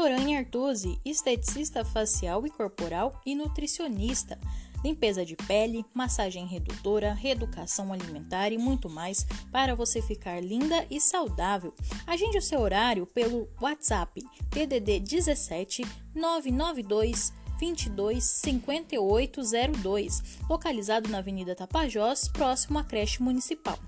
Lorane Artuzzi, esteticista facial e corporal e nutricionista. Limpeza de pele, massagem redutora, reeducação alimentar e muito mais para você ficar linda e saudável. Agende o seu horário pelo WhatsApp TDD 17 992 22 5802, localizado na Avenida Tapajós, próximo à creche municipal.